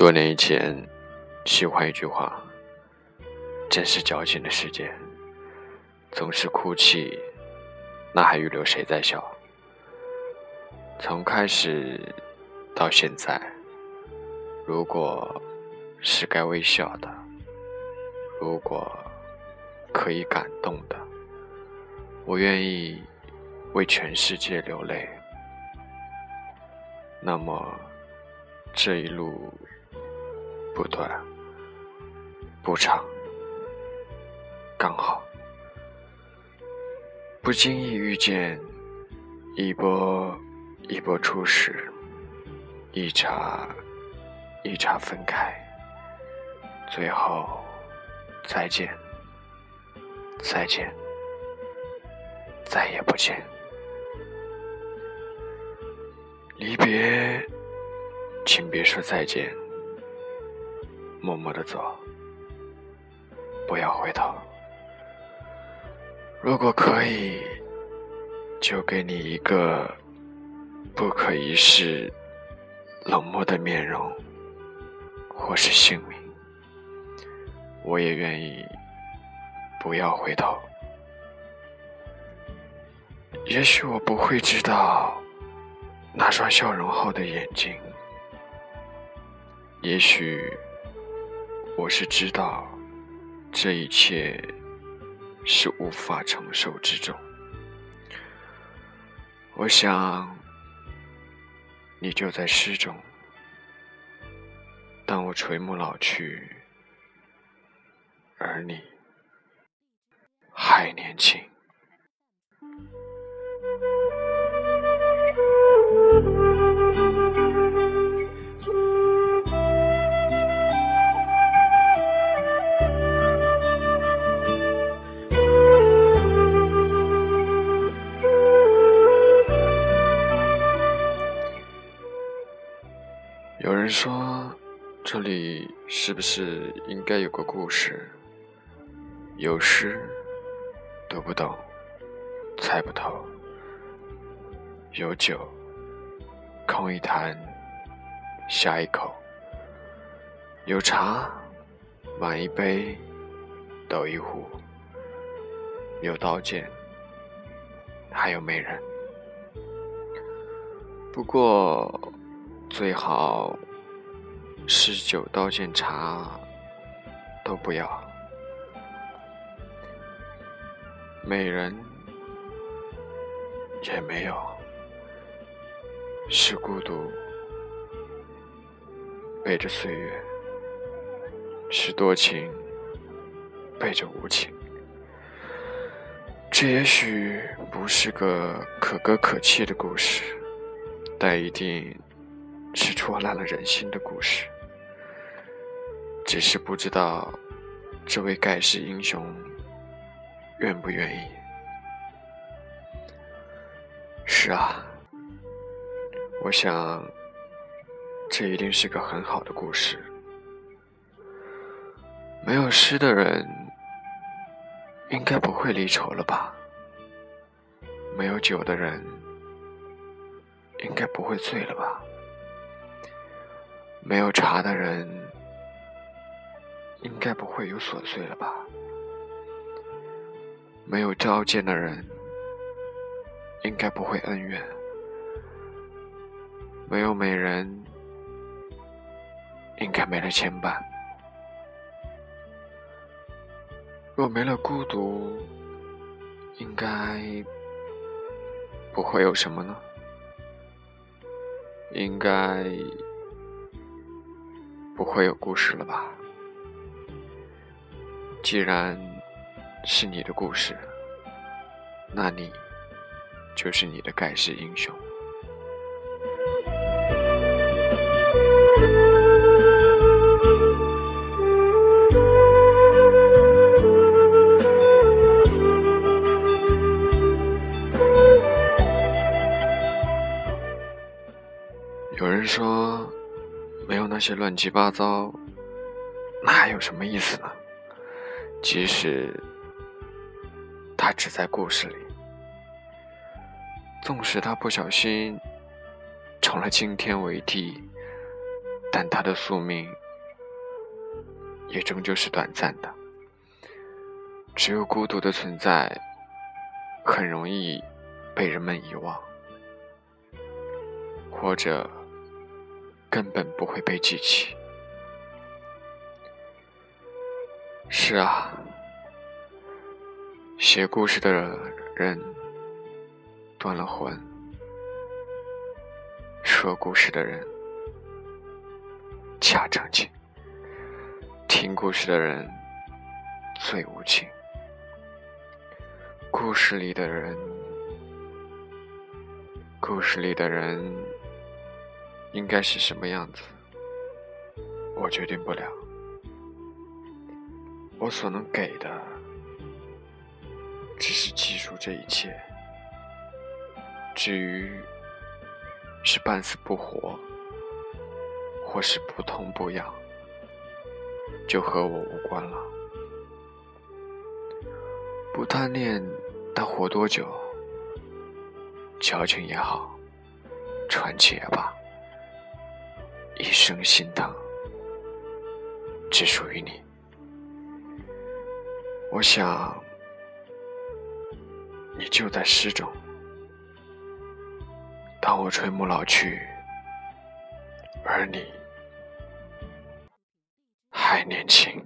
多年以前，喜欢一句话：“真是矫情的世界，总是哭泣，那还预留谁在笑？”从开始到现在，如果是该微笑的，如果可以感动的，我愿意为全世界流泪。那么，这一路。不短，不长，刚好。不经意遇见，一波一波初始，一茬一茬分开，最后再见，再见，再也不见。离别，请别说再见。默默的走，不要回头。如果可以，就给你一个不可一世、冷漠的面容，或是姓名，我也愿意不要回头。也许我不会知道那双笑容后的眼睛，也许。我是知道，这一切是无法承受之重。我想，你就在诗中。当我垂暮老去，而你还年轻。不是应该有个故事？有诗，读不懂，猜不透；有酒，空一坛，下一口；有茶，满一杯，抖一壶；有刀剑，还有美人。不过。最好是酒刀剑茶都不要，美人也没有，是孤独背着岁月，是多情背着无情。这也许不是个可歌可泣的故事，但一定。是戳烂了人心的故事，只是不知道这位盖世英雄愿不愿意。是啊，我想这一定是个很好的故事。没有诗的人，应该不会离愁了吧？没有酒的人，应该不会醉了吧？没有茶的人，应该不会有琐碎了吧？没有交剑的人，应该不会恩怨。没有美人，应该没了牵绊。若没了孤独，应该不会有什么呢？应该。不会有故事了吧？既然是你的故事，那你就是你的盖世英雄。有人说。没有那些乱七八糟，那还有什么意思呢？即使他只在故事里，纵使他不小心成了惊天伟地，但他的宿命也终究是短暂的。只有孤独的存在，很容易被人们遗忘，或者根本不会被记起。是啊，写故事的人断了魂，说故事的人恰正经，听故事的人最无情。故事里的人，故事里的人应该是什么样子，我决定不了。我所能给的，只是记住这一切。至于是半死不活，或是不痛不痒，就和我无关了。不贪恋但活多久，矫情也好，传奇也罢，一生心疼只属于你。我想你就在诗中当我垂暮老去而你还年轻。